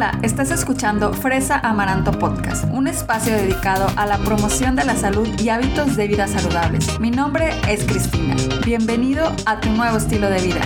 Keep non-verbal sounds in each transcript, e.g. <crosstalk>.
Hola, estás escuchando Fresa Amaranto Podcast, un espacio dedicado a la promoción de la salud y hábitos de vida saludables. Mi nombre es Cristina. Bienvenido a tu nuevo estilo de vida.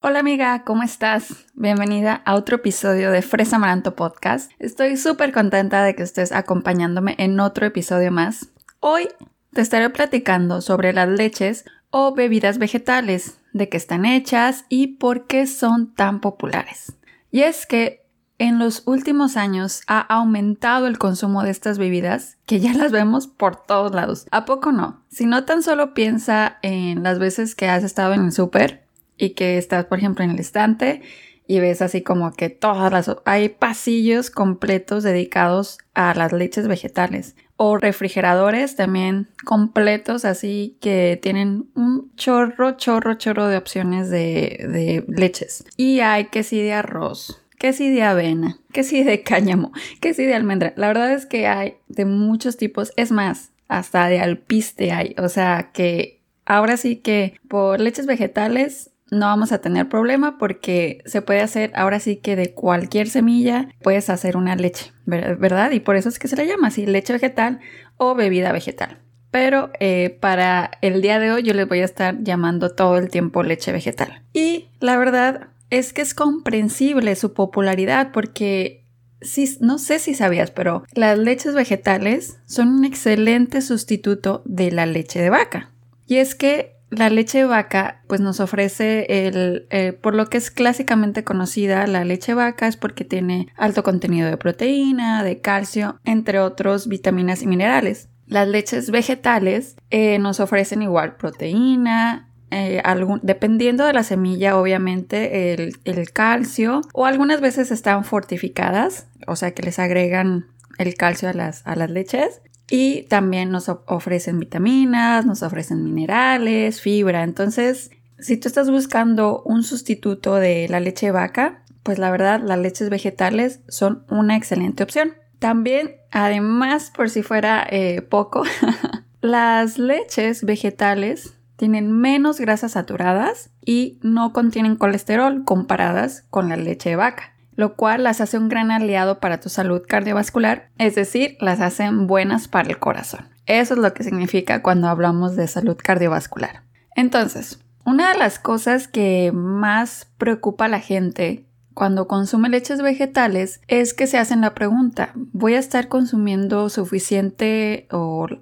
Hola amiga, ¿cómo estás? Bienvenida a otro episodio de Fresa Amaranto Podcast. Estoy súper contenta de que estés acompañándome en otro episodio más. Hoy te estaré platicando sobre las leches o bebidas vegetales, de qué están hechas y por qué son tan populares. Y es que en los últimos años ha aumentado el consumo de estas bebidas, que ya las vemos por todos lados. ¿A poco no? Si no tan solo piensa en las veces que has estado en el súper y que estás, por ejemplo, en el estante y ves así como que todas las... hay pasillos completos dedicados a las leches vegetales o refrigeradores también completos así que tienen un chorro, chorro, chorro de opciones de, leches. Y hay que sí de arroz, que sí de avena, que sí de cáñamo, que sí de almendra. La verdad es que hay de muchos tipos, es más, hasta de alpiste hay, o sea que ahora sí que por leches vegetales no vamos a tener problema porque se puede hacer ahora sí que de cualquier semilla puedes hacer una leche, ¿verdad? Y por eso es que se le llama así leche vegetal o bebida vegetal. Pero eh, para el día de hoy yo les voy a estar llamando todo el tiempo leche vegetal. Y la verdad es que es comprensible su popularidad porque Sí, no sé si sabías, pero las leches vegetales son un excelente sustituto de la leche de vaca. Y es que la leche de vaca pues nos ofrece el, eh, por lo que es clásicamente conocida la leche de vaca es porque tiene alto contenido de proteína, de calcio, entre otros vitaminas y minerales. Las leches vegetales eh, nos ofrecen igual proteína, eh, dependiendo de la semilla, obviamente, el, el, calcio, o algunas veces están fortificadas, o sea que les agregan el calcio a las, a las leches. Y también nos ofrecen vitaminas, nos ofrecen minerales, fibra. Entonces, si tú estás buscando un sustituto de la leche de vaca, pues la verdad las leches vegetales son una excelente opción. También, además, por si fuera eh, poco, <laughs> las leches vegetales tienen menos grasas saturadas y no contienen colesterol comparadas con la leche de vaca lo cual las hace un gran aliado para tu salud cardiovascular, es decir, las hacen buenas para el corazón. Eso es lo que significa cuando hablamos de salud cardiovascular. Entonces, una de las cosas que más preocupa a la gente cuando consume leches vegetales es que se hacen la pregunta, ¿voy a estar consumiendo suficiente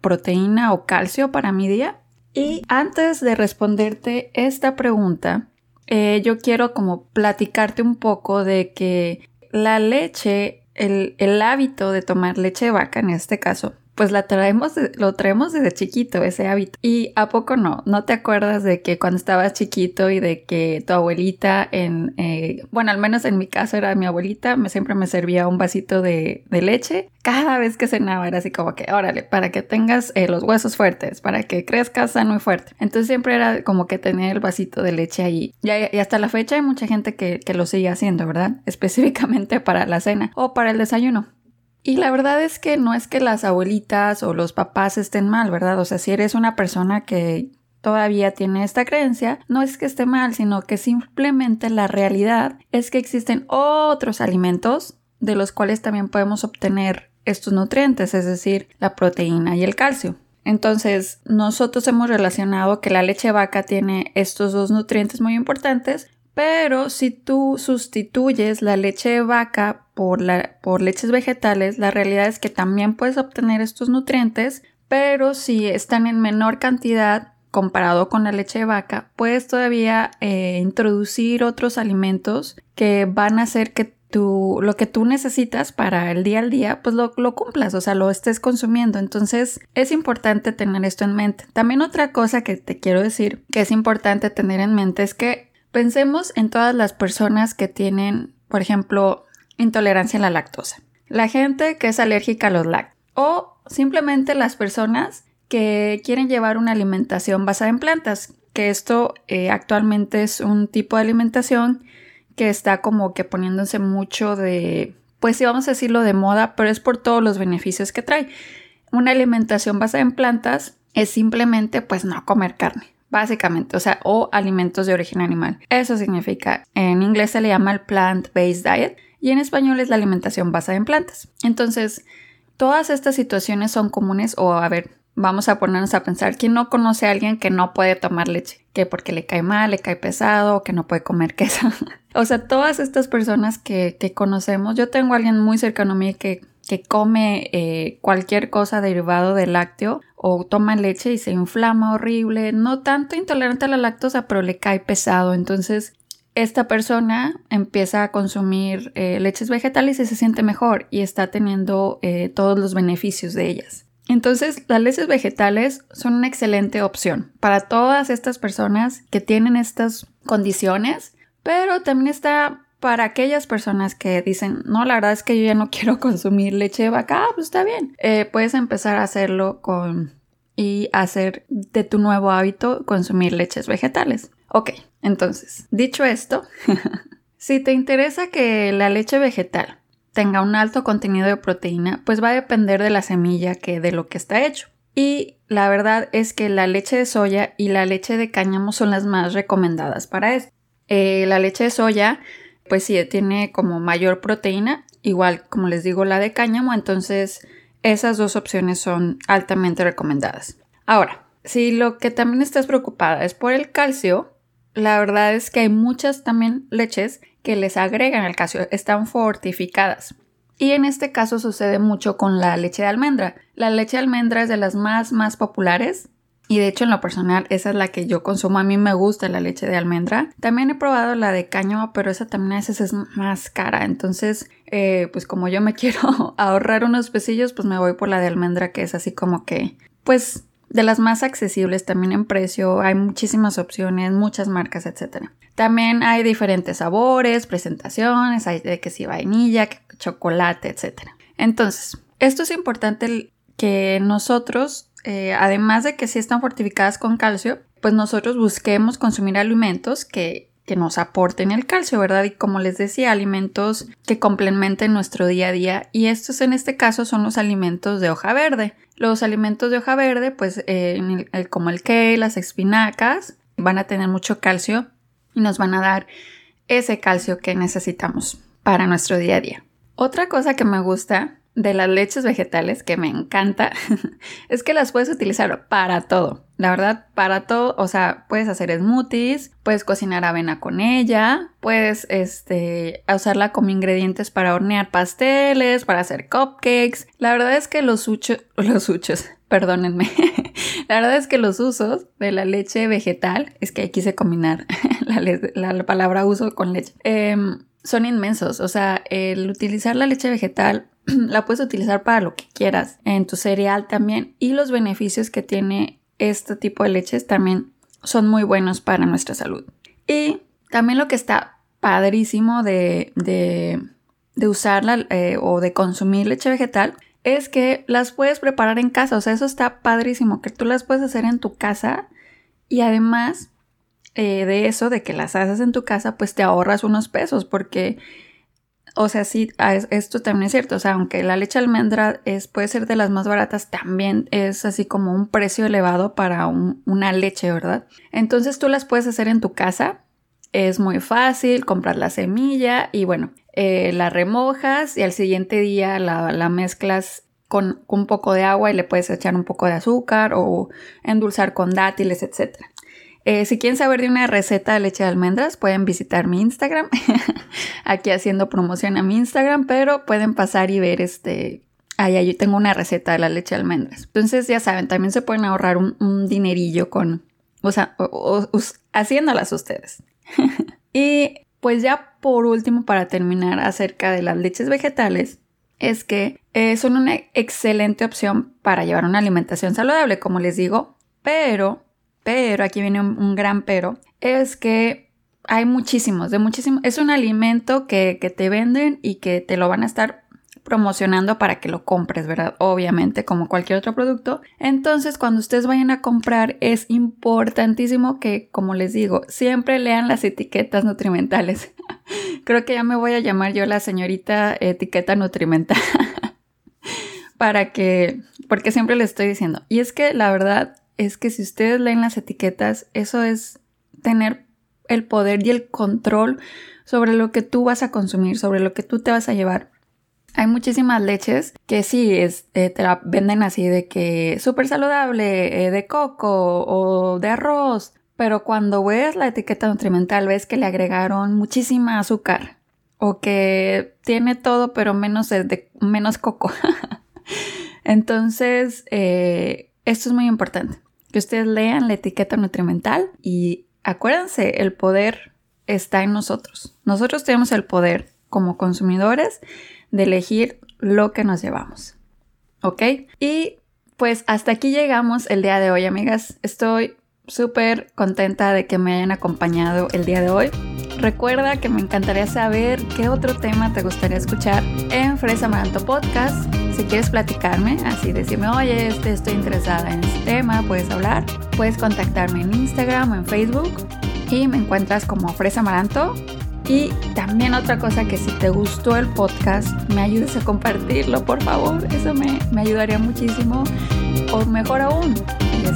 proteína o calcio para mi día? Y antes de responderte esta pregunta, eh, yo quiero como platicarte un poco de que la leche, el, el hábito de tomar leche de vaca en este caso, pues la traemos, lo traemos desde chiquito, ese hábito. Y a poco no, ¿no te acuerdas de que cuando estabas chiquito y de que tu abuelita en, eh, bueno, al menos en mi caso era mi abuelita, me, siempre me servía un vasito de, leche. Cada vez que cenaba era así como que, órale, para que tengas eh, los huesos fuertes, para que crezcas sano y fuerte. Entonces siempre era como que tener el vasito de leche ahí. Y, hasta la fecha hay mucha gente que lo sigue haciendo, ¿verdad? <laughs> Específicamente para la cena o para el desayuno. Y la verdad es que no es que las abuelitas o los papás estén mal, ¿verdad? O sea, si eres una persona que todavía tiene esta creencia, no es que esté mal, sino que simplemente la realidad es que existen otros alimentos de los cuales también podemos obtener estos nutrientes, es decir, la proteína y el calcio. Entonces, nosotros hemos relacionado que la leche vaca tiene estos dos nutrientes muy importantes, pero si tú sustituyes la leche de vaca por, la, por leches vegetales, la realidad es que también puedes obtener estos nutrientes, pero si están en menor cantidad comparado con la leche de vaca, puedes todavía eh, introducir otros alimentos que van a hacer que tú, lo que tú necesitas para el día al día, pues lo, lo, cumplas, o sea, lo estés consumiendo. Entonces, es importante tener esto en mente. También otra cosa que te quiero decir que es importante tener en mente es que Pensemos en todas las personas que tienen, por ejemplo, intolerancia a la lactosa, la gente que es alérgica a los lácteos. O simplemente las personas que quieren llevar una alimentación basada en plantas, que esto eh, actualmente es un tipo de alimentación que está como que poniéndose mucho de, pues sí vamos a decirlo de moda, pero es por todos los beneficios que trae. Una alimentación basada en plantas es simplemente pues no comer carne, básicamente, o sea, o alimentos de origen animal. Eso significa, en inglés se le llama el plant-based diet y en español es la alimentación basada en plantas. Entonces, todas estas situaciones son comunes o, a ver, vamos a ponernos a pensar, ¿quién no conoce a alguien que no puede tomar leche? Que porque le cae mal, le cae pesado, que no puede comer queso. <laughs> o sea, todas estas personas que, conocemos, yo tengo a alguien muy cercano a mí que, come eh, cualquier cosa derivado del lácteo o toma leche y se inflama horrible, no tanto intolerante a la lactosa, pero le cae pesado. Entonces, esta persona empieza a consumir eh, leches vegetales y se siente mejor y está teniendo eh, todos los beneficios de ellas. Entonces, las leches vegetales son una excelente opción para todas estas personas que tienen estas condiciones, pero también está para aquellas personas que dicen, no, la verdad es que yo ya no <laughs> quiero consumir leche de vaca, ah, pues está bien. Eh, puedes empezar a hacerlo con y hacer de tu nuevo hábito consumir leches vegetales. Ok, entonces, dicho esto, <laughs> si te interesa que la leche vegetal tenga un alto contenido de proteína, pues va a depender de la semilla que de lo que está hecho. Y la verdad es que la leche de soya y la leche de cáñamo son las más recomendadas para esto. Eh, la leche de soya, pues sí, tiene como mayor proteína, igual como les digo la de cáñamo, entonces esas dos opciones son altamente recomendadas. Ahora, si lo que también estás preocupada es por el calcio, la verdad es que hay muchas también leches que les agregan el calcio, están fortificadas. Y en este caso sucede mucho con la leche de almendra. La leche de almendra es de las más más populares y de hecho en lo personal esa es la que yo consumo. A mí me gusta la leche de almendra. También he probado la de cáñamo, pero esa también a veces es más cara. Entonces, eh, pues como yo me <laughs> quiero ahorrar unos pesillos, pues me voy por la de almendra que es así como que, pues de las más accesibles también en precio, hay muchísimas opciones, muchas marcas, etc. También hay diferentes sabores, presentaciones, hay de que si vainilla, chocolate, etc. Entonces, esto es importante que nosotros, eh, además de que si están fortificadas con calcio, pues nosotros busquemos consumir alimentos que que nos aporten el calcio, ¿verdad? Y como les decía, alimentos que complementen nuestro día a día. Y estos en este caso son los alimentos de hoja verde. Los alimentos de hoja verde, pues eh, como el kale, las espinacas, van a tener mucho calcio y nos van a dar ese calcio que necesitamos para nuestro día a día. Otra cosa que me gusta de las leches vegetales que me encanta <laughs> es que las puedes utilizar para todo. La verdad, para todo, o sea, puedes hacer smoothies, puedes cocinar avena con ella, puedes este, usarla como ingredientes para hornear pasteles, para hacer cupcakes. La verdad es que los <laughs> uchos, los perdónenme. <laughs> la verdad es que los usos de la leche vegetal, es que quise combinar la, palabra uso con leche, em, son inmensos. O sea, el utilizar la leche vegetal <clears throat> la puedes utilizar para lo que quieras, en tu cereal también, y los beneficios que tiene este tipo de leches también son muy buenos para nuestra salud. Y también lo que está padrísimo de, de, usarla eh, o de consumir leche vegetal es que las puedes preparar en casa. O sea, eso está padrísimo, que tú las puedes hacer en tu casa y además eh, de eso, de que las haces en tu casa, pues te ahorras unos pesos porque o sea, sí, esto también es cierto. O sea, aunque la leche almendra es, puede ser de las más baratas, también es así como un precio elevado para una leche, ¿verdad? Entonces tú las puedes hacer en tu casa. Es muy fácil comprar la semilla y bueno, eh, la remojas y al siguiente día la, la mezclas con, un poco de agua y le puedes echar un poco de azúcar o endulzar con dátiles, etc. Eh, si quieren saber de una receta de leche de almendras, pueden visitar mi Instagram. <laughs> Aquí haciendo promoción a mi Instagram, pero pueden pasar y ver este. Ahí yo tengo una receta de la leche de almendras. Entonces, ya saben, también se pueden ahorrar un, dinerillo con. O sea, haciéndolas ustedes. <laughs> y pues ya por último, para terminar acerca de las leches vegetales, es que eh, son una excelente opción para llevar una alimentación saludable, como les digo, pero pero, aquí viene un, gran pero, es que hay muchísimos, de muchísimos. Es un alimento que, que te venden y que te lo van a estar promocionando para que lo compres, ¿verdad? Obviamente, como cualquier otro producto. Entonces, cuando ustedes vayan a comprar, es importantísimo que, como les digo, siempre lean las etiquetas nutrimentales. <laughs> Creo que ya me voy a llamar yo la señorita etiqueta nutrimental. <laughs> para que, porque siempre les estoy diciendo. Y es que la verdad, es que si ustedes leen las etiquetas, eso es tener el poder y el control sobre lo que tú vas a consumir, sobre lo que tú te vas a llevar. Hay muchísimas leches que sí es, eh, te la venden así de que súper saludable, eh, de coco o de arroz, pero cuando ves la etiqueta nutrimental ves que le agregaron muchísima azúcar o que tiene todo pero menos, de, menos coco. <laughs> Entonces, eh, esto es muy importante, que ustedes lean la etiqueta nutrimental y acuérdense, el poder está en nosotros. Nosotros tenemos el poder como consumidores de elegir lo que nos llevamos. ¿Ok? Y pues hasta aquí llegamos el día de hoy, amigas. Estoy súper contenta de que me hayan acompañado el día de hoy. Recuerda que me encantaría saber qué otro tema te gustaría escuchar en Fresa Maranto Podcast. Si quieres platicarme, así decirme, oye, estoy interesada en este tema, puedes hablar. Puedes contactarme en Instagram o en Facebook y me encuentras como Fresa Maranto. Y también otra cosa que si te gustó el podcast, me ayudes a compartirlo, por favor. Eso me, me ayudaría muchísimo. Mejor aún,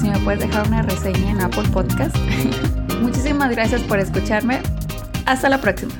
si me puedes dejar una reseña en Apple Podcast. <laughs> Muchísimas gracias por escucharme. Hasta la próxima.